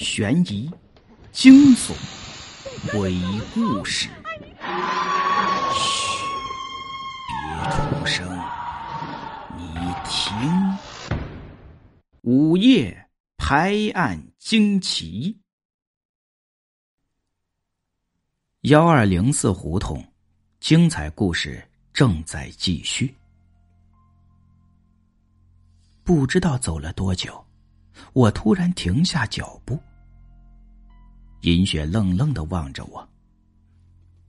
悬疑、惊悚、鬼故事。嘘，别出声，你听。午夜拍案惊奇。幺二零四胡同，精彩故事正在继续。不知道走了多久，我突然停下脚步。银雪愣愣的望着我。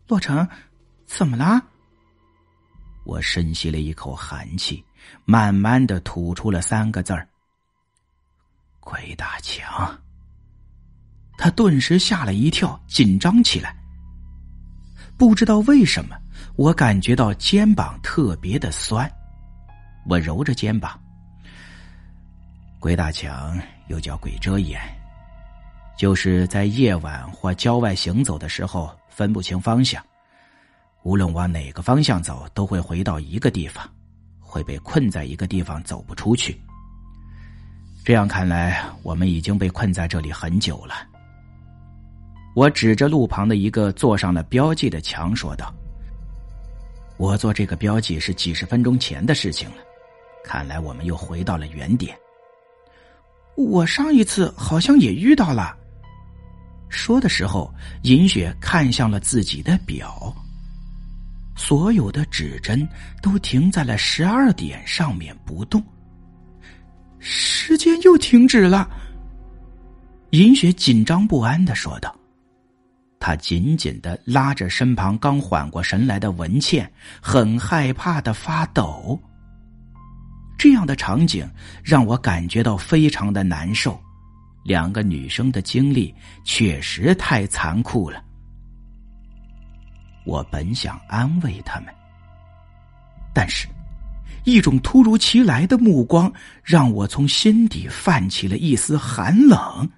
洛成，怎么了？我深吸了一口寒气，慢慢的吐出了三个字儿：“鬼打墙。”他顿时吓了一跳，紧张起来。不知道为什么，我感觉到肩膀特别的酸。我揉着肩膀。鬼打墙又叫鬼遮眼。就是在夜晚或郊外行走的时候分不清方向，无论往哪个方向走，都会回到一个地方，会被困在一个地方走不出去。这样看来，我们已经被困在这里很久了。我指着路旁的一个做上了标记的墙说道：“我做这个标记是几十分钟前的事情了，看来我们又回到了原点。我上一次好像也遇到了。”说的时候，银雪看向了自己的表，所有的指针都停在了十二点上面不动。时间又停止了。银雪紧张不安的说道，她紧紧的拉着身旁刚缓过神来的文倩，很害怕的发抖。这样的场景让我感觉到非常的难受。两个女生的经历确实太残酷了。我本想安慰他们，但是，一种突如其来的目光让我从心底泛起了一丝寒冷，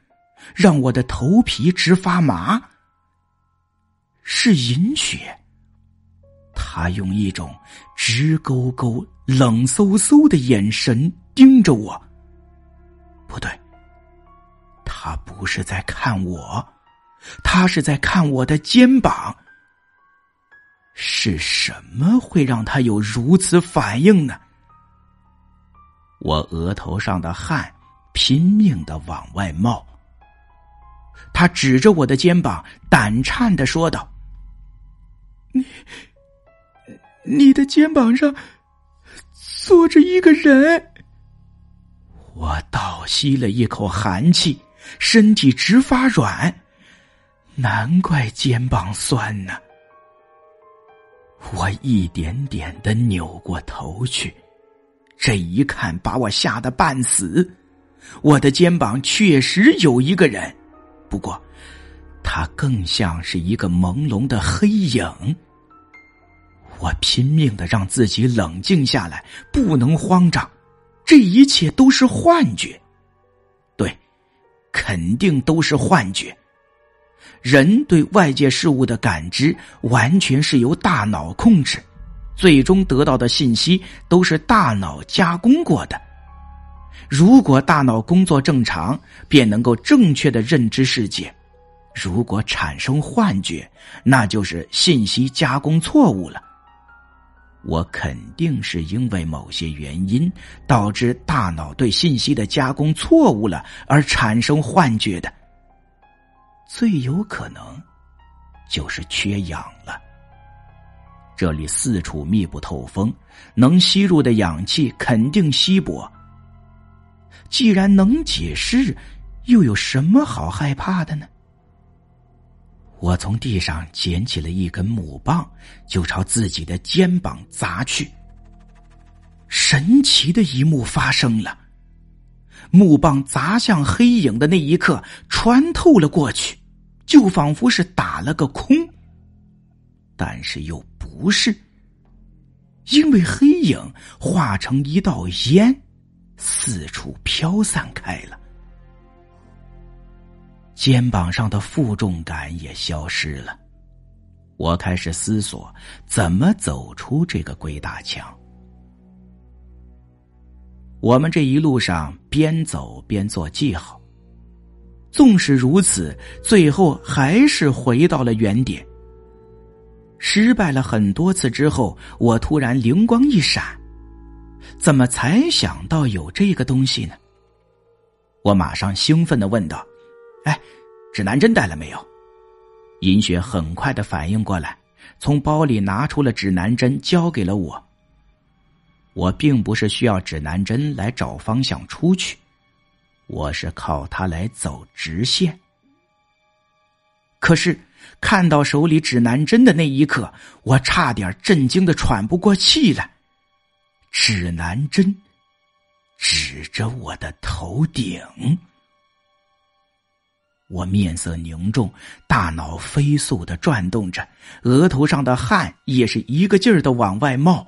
让我的头皮直发麻。是银雪，他用一种直勾勾、冷飕飕的眼神盯着我。不对。他不是在看我，他是在看我的肩膀。是什么会让他有如此反应呢？我额头上的汗拼命的往外冒。他指着我的肩膀，胆颤的说道：“你，你的肩膀上坐着一个人。”我倒吸了一口寒气。身体直发软，难怪肩膀酸呢。我一点点的扭过头去，这一看把我吓得半死。我的肩膀确实有一个人，不过，他更像是一个朦胧的黑影。我拼命的让自己冷静下来，不能慌张，这一切都是幻觉。肯定都是幻觉。人对外界事物的感知完全是由大脑控制，最终得到的信息都是大脑加工过的。如果大脑工作正常，便能够正确的认知世界；如果产生幻觉，那就是信息加工错误了。我肯定是因为某些原因导致大脑对信息的加工错误了，而产生幻觉的。最有可能就是缺氧了。这里四处密不透风，能吸入的氧气肯定稀薄。既然能解释，又有什么好害怕的呢？我从地上捡起了一根木棒，就朝自己的肩膀砸去。神奇的一幕发生了，木棒砸向黑影的那一刻，穿透了过去，就仿佛是打了个空。但是又不是，因为黑影化成一道烟，四处飘散开了。肩膀上的负重感也消失了，我开始思索怎么走出这个鬼打墙。我们这一路上边走边做记号，纵使如此，最后还是回到了原点。失败了很多次之后，我突然灵光一闪，怎么才想到有这个东西呢？我马上兴奋的问道：“哎，指南针带了没有？”银雪很快的反应过来，从包里拿出了指南针，交给了我。我并不是需要指南针来找方向出去，我是靠它来走直线。可是。看到手里指南针的那一刻，我差点震惊的喘不过气来。指南针指着我的头顶，我面色凝重，大脑飞速的转动着，额头上的汗也是一个劲儿的往外冒。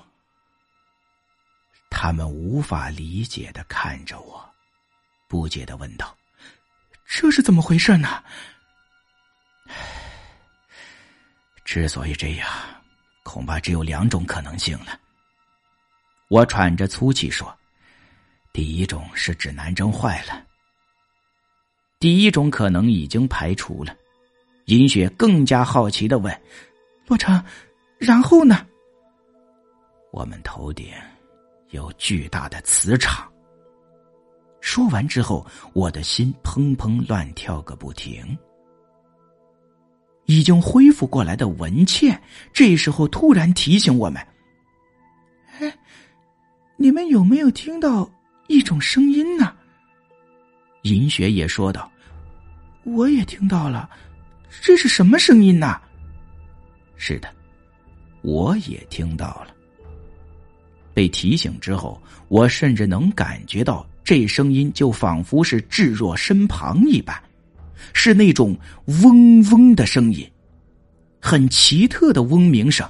他们无法理解的看着我，不解的问道：“这是怎么回事呢？” 之所以这样，恐怕只有两种可能性了。我喘着粗气说：“第一种是指南针坏了。第一种可能已经排除了。”银雪更加好奇的问：“洛成，然后呢？”我们头顶有巨大的磁场。说完之后，我的心砰砰乱跳个不停。已经恢复过来的文倩，这时候突然提醒我们：“哎，你们有没有听到一种声音呢？”银雪也说道：“我也听到了，这是什么声音呢？”是的，我也听到了。被提醒之后，我甚至能感觉到这声音就仿佛是置若身旁一般。是那种嗡嗡的声音，很奇特的嗡鸣声，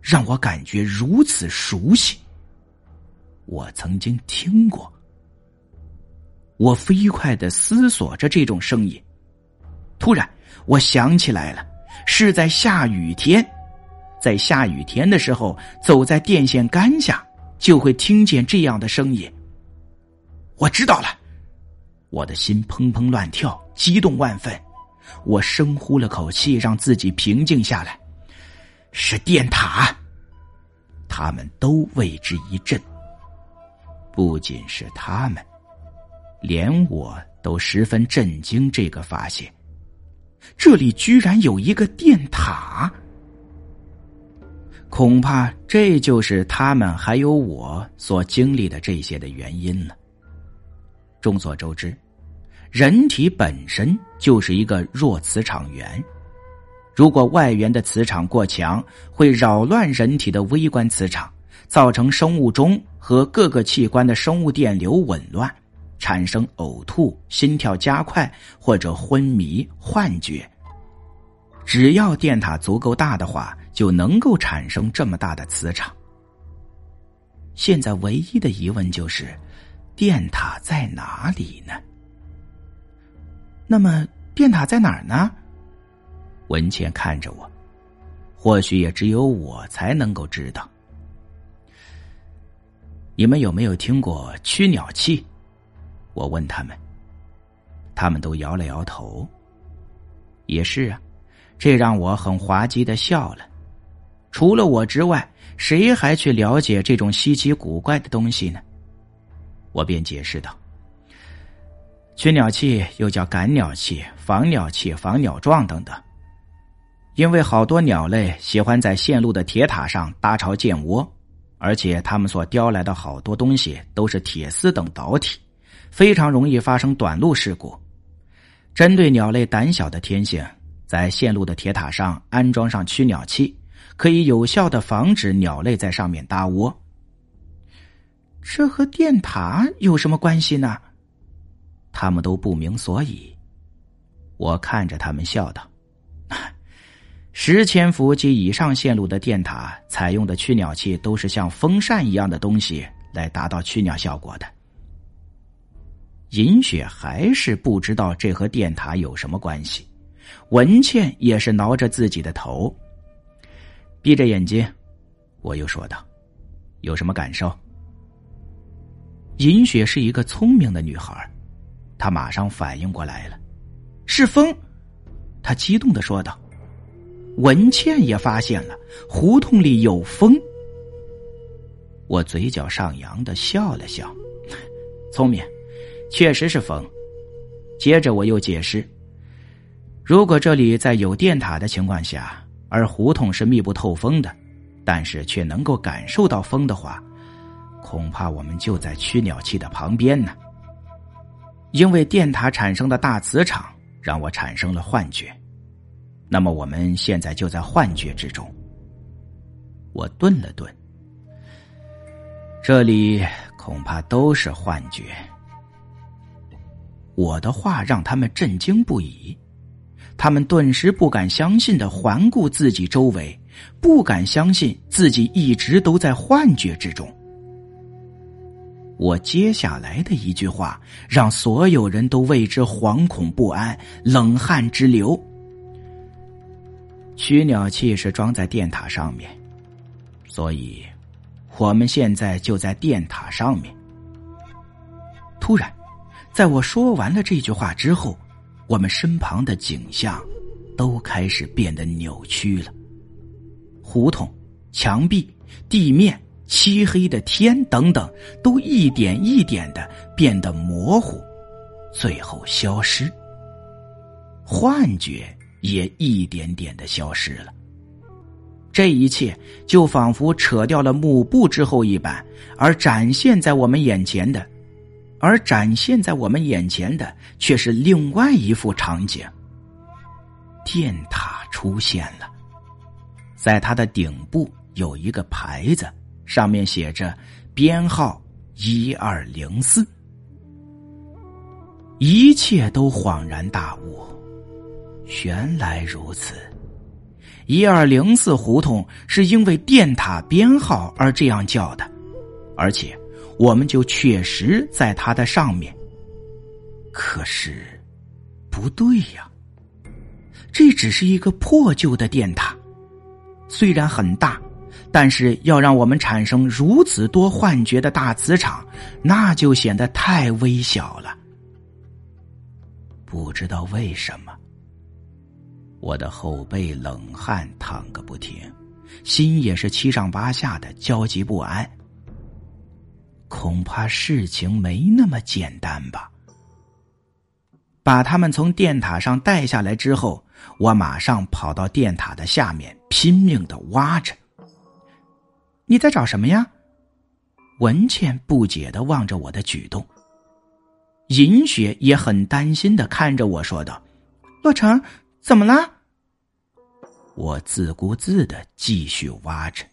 让我感觉如此熟悉。我曾经听过。我飞快的思索着这种声音，突然我想起来了，是在下雨天，在下雨天的时候，走在电线杆下，就会听见这样的声音。我知道了。我的心砰砰乱跳，激动万分。我深呼了口气，让自己平静下来。是电塔，他们都为之一震。不仅是他们，连我都十分震惊这个发现：这里居然有一个电塔。恐怕这就是他们还有我所经历的这些的原因了。众所周知。人体本身就是一个弱磁场源，如果外源的磁场过强，会扰乱人体的微观磁场，造成生物钟和各个器官的生物电流紊乱，产生呕吐、心跳加快或者昏迷、幻觉。只要电塔足够大的话，就能够产生这么大的磁场。现在唯一的疑问就是，电塔在哪里呢？那么电塔在哪儿呢？文倩看着我，或许也只有我才能够知道。你们有没有听过驱鸟器？我问他们，他们都摇了摇头。也是啊，这让我很滑稽的笑了。除了我之外，谁还去了解这种稀奇古怪的东西呢？我便解释道。驱鸟器又叫赶鸟器、防鸟器、防鸟状等等，因为好多鸟类喜欢在线路的铁塔上搭巢建窝，而且它们所叼来的好多东西都是铁丝等导体，非常容易发生短路事故。针对鸟类胆小的天性，在线路的铁塔上安装上驱鸟器，可以有效的防止鸟类在上面搭窝。这和电塔有什么关系呢？他们都不明所以，我看着他们笑道：“ 十千伏及以上线路的电塔采用的驱鸟器都是像风扇一样的东西来达到驱鸟效果的。”银雪还是不知道这和电塔有什么关系，文倩也是挠着自己的头，闭着眼睛，我又说道：“有什么感受？”银雪是一个聪明的女孩。她马上反应过来了，是风！他激动的说道。文倩也发现了胡同里有风。我嘴角上扬的笑了笑，聪明，确实是风。接着我又解释：如果这里在有电塔的情况下，而胡同是密不透风的，但是却能够感受到风的话，恐怕我们就在驱鸟器的旁边呢。因为电塔产生的大磁场让我产生了幻觉，那么我们现在就在幻觉之中。我顿了顿。这里恐怕都是幻觉。我的话让他们震惊不已，他们顿时不敢相信的环顾自己周围，不敢相信自己一直都在幻觉之中。我接下来的一句话让所有人都为之惶恐不安，冷汗直流。驱鸟器是装在电塔上面，所以。我们现在就在电塔上面。突然，在我说完了这句话之后，我们身旁的景象都开始变得扭曲了。胡同、墙壁、地面、漆黑的天等等，都一点一点的变得模糊，最后消失。幻觉也一点点的消失了。这一切就仿佛扯掉了幕布之后一般，而展现在我们眼前的，而展现在我们眼前的却是另外一幅场景。电塔出现了，在它的顶部有一个牌子，上面写着编号一二零四。一切都恍然大悟，原来如此。一二零四胡同是因为电塔编号而这样叫的，而且我们就确实在它的上面。可是，不对呀，这只是一个破旧的电塔，虽然很大，但是要让我们产生如此多幻觉的大磁场，那就显得太微小了。不知道为什么。我的后背冷汗淌个不停，心也是七上八下的焦急不安。恐怕事情没那么简单吧？把他们从电塔上带下来之后，我马上跑到电塔的下面，拼命的挖着。你在找什么呀？文倩不解的望着我的举动，银雪也很担心的看着我说道：“洛成。”怎么了？我自顾自的继续挖着，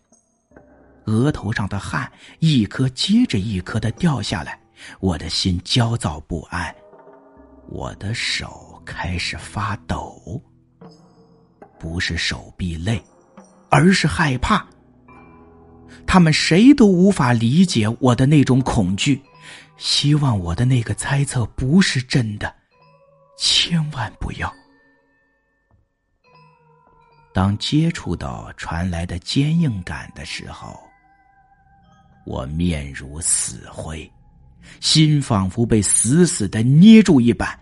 额头上的汗一颗接着一颗的掉下来，我的心焦躁不安，我的手开始发抖。不是手臂累，而是害怕。他们谁都无法理解我的那种恐惧，希望我的那个猜测不是真的，千万不要。当接触到传来的坚硬感的时候，我面如死灰，心仿佛被死死的捏住一般。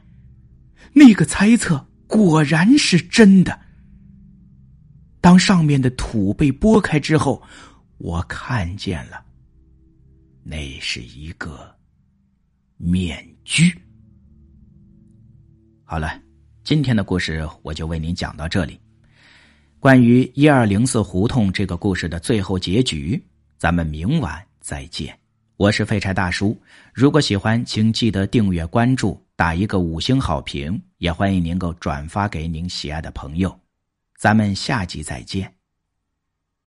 那个猜测果然是真的。当上面的土被拨开之后，我看见了，那是一个面具。好了，今天的故事我就为您讲到这里。关于一二零四胡同这个故事的最后结局，咱们明晚再见。我是废柴大叔，如果喜欢，请记得订阅、关注，打一个五星好评，也欢迎您够转发给您喜爱的朋友。咱们下集再见。